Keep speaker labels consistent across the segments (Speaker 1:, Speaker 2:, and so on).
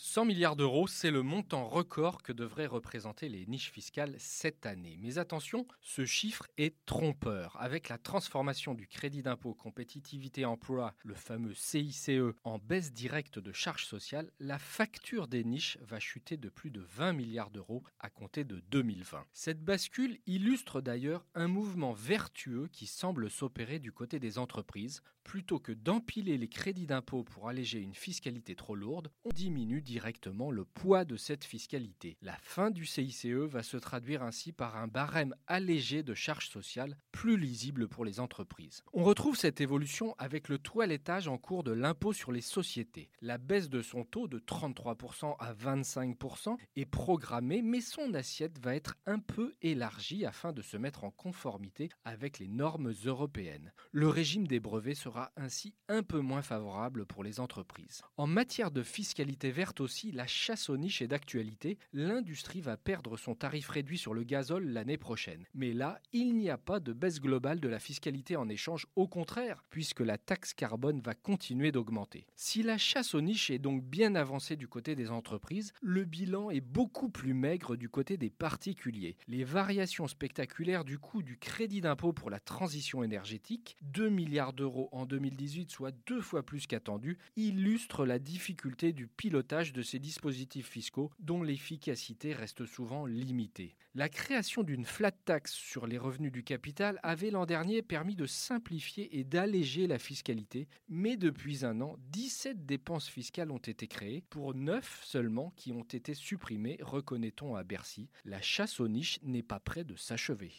Speaker 1: 100 milliards d'euros, c'est le montant record que devraient représenter les niches fiscales cette année. Mais attention, ce chiffre est trompeur. Avec la transformation du crédit d'impôt compétitivité emploi, le fameux CICE, en baisse directe de charges sociales, la facture des niches va chuter de plus de 20 milliards d'euros à compter de 2020. Cette bascule illustre d'ailleurs un mouvement vertueux qui semble s'opérer du côté des entreprises. Plutôt que d'empiler les crédits d'impôt pour alléger une fiscalité trop lourde, on diminue directement le poids de cette fiscalité. La fin du CICE va se traduire ainsi par un barème allégé de charges sociales plus lisible pour les entreprises. On retrouve cette évolution avec le toilettage en cours de l'impôt sur les sociétés. La baisse de son taux de 33% à 25% est programmée, mais son assiette va être un peu élargie afin de se mettre en conformité avec les normes européennes. Le régime des brevets sera ainsi un peu moins favorable pour les entreprises. En matière de fiscalité verte aussi, la chasse aux niches est d'actualité. L'industrie va perdre son tarif réduit sur le gazole l'année prochaine. Mais là, il n'y a pas de baisse globale de la fiscalité en échange, au contraire, puisque la taxe carbone va continuer d'augmenter. Si la chasse aux niches est donc bien avancée du côté des entreprises, le bilan est beaucoup plus maigre du côté des particuliers. Les variations spectaculaires du coût du crédit d'impôt pour la transition énergétique, 2 milliards d'euros en 2018, soit deux fois plus qu'attendu, illustrent la difficulté du pilotage de ces dispositifs fiscaux dont l'efficacité reste souvent limitée. La création d'une flat tax sur les revenus du capital avait l'an dernier permis de simplifier et d'alléger la fiscalité, mais depuis un an, 17 dépenses fiscales ont été créées pour 9 seulement qui ont été supprimées, reconnaît-on à Bercy. La chasse aux niches n'est pas près de s'achever.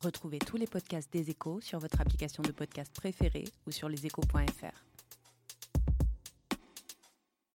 Speaker 2: Retrouvez tous les podcasts des échos sur votre application de podcast préférée ou sur leséchos.fr.